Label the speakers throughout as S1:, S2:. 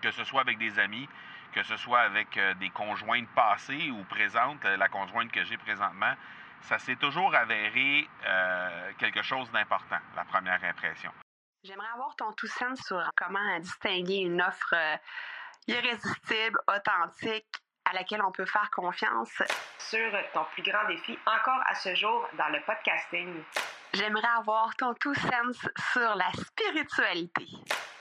S1: que ce soit avec des amis, que ce soit avec euh, des conjointes passées ou présentes, euh, la conjointe que j'ai présentement, ça s'est toujours avéré euh, quelque chose d'important, la première impression.
S2: J'aimerais avoir ton tout sens sur comment distinguer une offre irrésistible, authentique, à laquelle on peut faire confiance.
S3: Sur ton plus grand défi encore à ce jour dans le podcasting.
S2: J'aimerais avoir ton tout sens sur la spiritualité.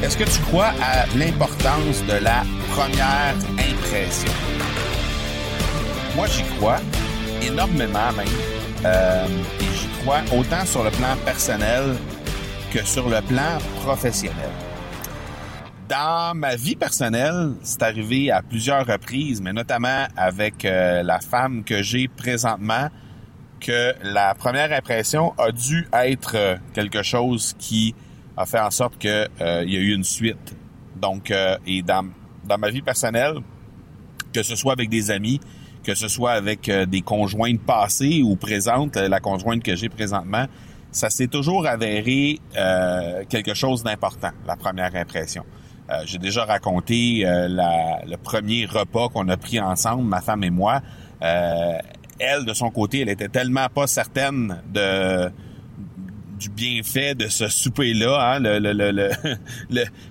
S4: Est-ce que tu crois à l'importance de la première impression? Moi, j'y crois énormément même. Euh, et j'y crois autant sur le plan personnel que sur le plan professionnel. Dans ma vie personnelle, c'est arrivé à plusieurs reprises, mais notamment avec euh, la femme que j'ai présentement, que la première impression a dû être euh, quelque chose qui a fait en sorte qu'il euh, y a eu une suite. Donc, euh, et dans, dans ma vie personnelle, que ce soit avec des amis, que ce soit avec euh, des conjointes passées ou présentes, la conjointe que j'ai présentement, ça s'est toujours avéré quelque chose d'important, la première impression. j'ai déjà raconté la, le premier repas qu'on a pris ensemble, ma femme et moi. elle, de son côté, elle était tellement pas certaine de du bienfait de ce souper-là, hein, le, le, le,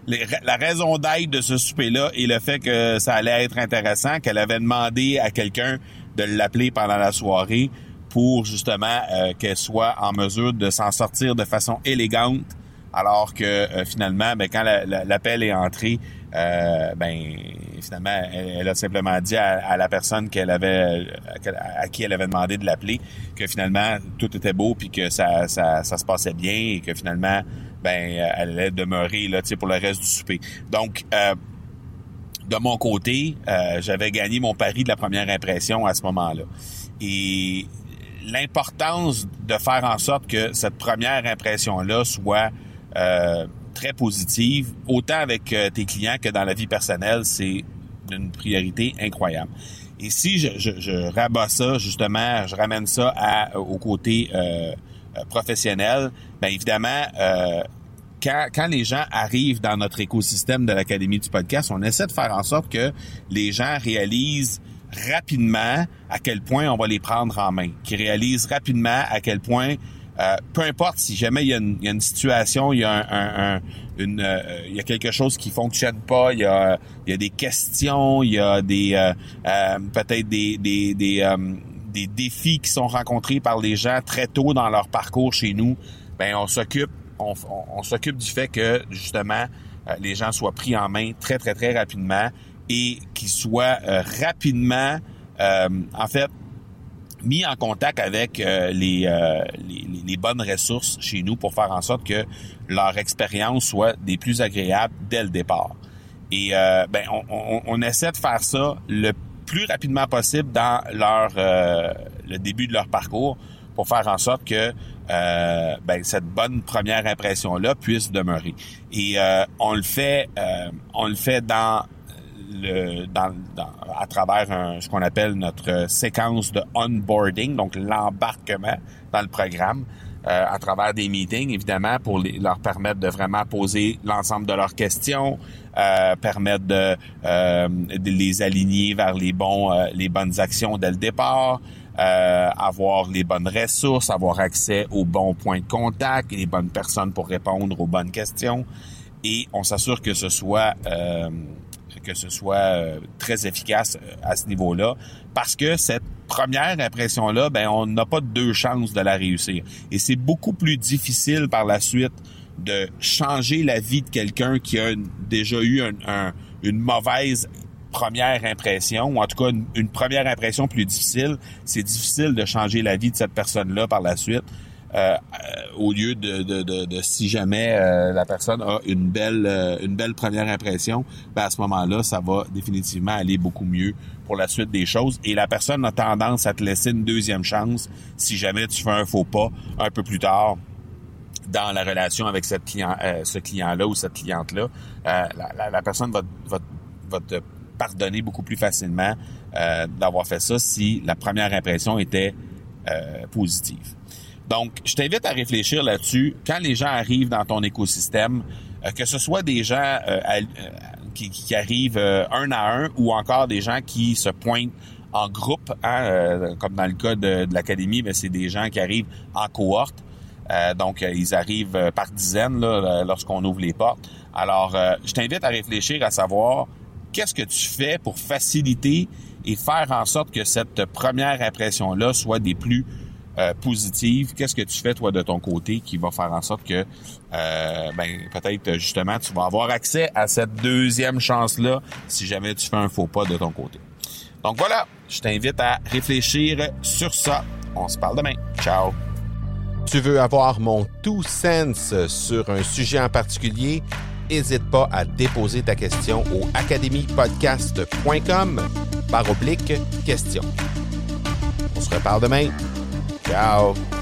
S4: la raison d'être de ce souper-là et le fait que ça allait être intéressant, qu'elle avait demandé à quelqu'un de l'appeler pendant la soirée pour justement euh, qu'elle soit en mesure de s'en sortir de façon élégante, alors que euh, finalement, ben, quand l'appel est entré, euh, ben finalement, elle, a simplement dit à, la personne qu'elle avait, à, qui elle avait demandé de l'appeler, que finalement tout était beau puis que ça, ça, ça, se passait bien et que finalement, ben, elle allait demeurer là, pour le reste du souper. Donc, euh, de mon côté, euh, j'avais gagné mon pari de la première impression à ce moment-là. Et l'importance de faire en sorte que cette première impression-là soit euh, très positive, autant avec euh, tes clients que dans la vie personnelle, c'est une priorité incroyable. Et si je, je, rabats ça, justement, je ramène ça au côté euh, euh professionnel, bien évidemment, quand, quand les gens arrivent dans notre écosystème de l'Académie du podcast, on essaie de faire en sorte que les gens réalisent rapidement à quel point on va les prendre en main, qu'ils réalisent rapidement à quel point euh, peu importe si jamais il y a une, y a une situation, il y a un, un, une, euh, il y a quelque chose qui fonctionne pas, il y a, il y a des questions, il y a des euh, peut-être des des des, des défis qui sont rencontrés par les gens très tôt dans leur parcours chez nous. Ben on s'occupe on, on, s'occupe du fait que justement les gens soient pris en main très très très rapidement et qu'ils soient rapidement en fait mis en contact avec euh, les, euh, les, les, bonnes ressources chez nous pour faire en sorte que leur expérience soit des plus agréables dès le départ. Et euh, ben, on, on, on, essaie de faire ça le plus rapidement possible dans leur le début de leur parcours pour faire en sorte que ben, cette bonne première impression là puisse demeurer. Et on le fait on le fait dans le, dans, à travers ce qu'on appelle notre séquence de onboarding, donc l'embarquement dans le programme, euh, à travers des meetings, évidemment, pour leur permettre de vraiment poser l'ensemble de leurs questions, euh, permettre de, euh, de, les aligner vers les bons, euh, les bonnes actions dès le départ, euh, avoir les bonnes ressources, avoir accès aux bons points de contact, les bonnes personnes pour répondre aux bonnes questions. Et on s'assure que ce soit euh, que ce soit euh, très efficace euh, à ce niveau-là, parce que cette première impression-là, ben on n'a pas deux chances de la réussir. Et c'est beaucoup plus difficile par la suite de changer la vie de quelqu'un qui a déjà eu une mauvaise première impression, ou en tout cas une, première impression plus difficile. C'est difficile de changer la vie de cette personne-là par la suite. Au lieu de, si jamais la personne a une belle une belle première impression, ben à ce moment-là, ça va définitivement aller beaucoup mieux pour la suite des choses. Et la personne a tendance à te laisser une deuxième chance si jamais tu fais un faux pas un peu plus tard dans la relation avec cette client, euh, ce client-là ou cette cliente-là. Euh, la, la, personne va, va, va, te pardonner beaucoup plus facilement euh, d'avoir fait ça si la première impression était positive. Donc, je t'invite à réfléchir là-dessus. Quand les gens arrivent dans ton écosystème, que ce soit des gens qui, arrivent euh, un à un ou encore des gens qui se pointent en groupe, hein, euh, comme dans le cas de, l'académie, mais c'est des gens qui arrivent en cohorte. Euh, donc, ils arrivent par dizaines lorsqu'on ouvre les portes. Alors, je t'invite à réfléchir à savoir qu'est-ce que tu fais pour faciliter et faire en sorte que cette première impression-là soit des plus euh, positive, qu'est-ce que tu fais toi de ton côté qui va faire en sorte que euh, ben, peut-être justement tu vas avoir accès à cette deuxième chance-là si jamais tu fais un faux pas de ton côté. Donc voilà, je t'invite à réfléchir sur ça. On se parle demain. Ciao.
S5: Tu veux avoir mon tout sens sur un sujet en particulier? N'hésite pas à déposer ta question au academypodcast.com par oblique question. On se reparle demain. Ciao.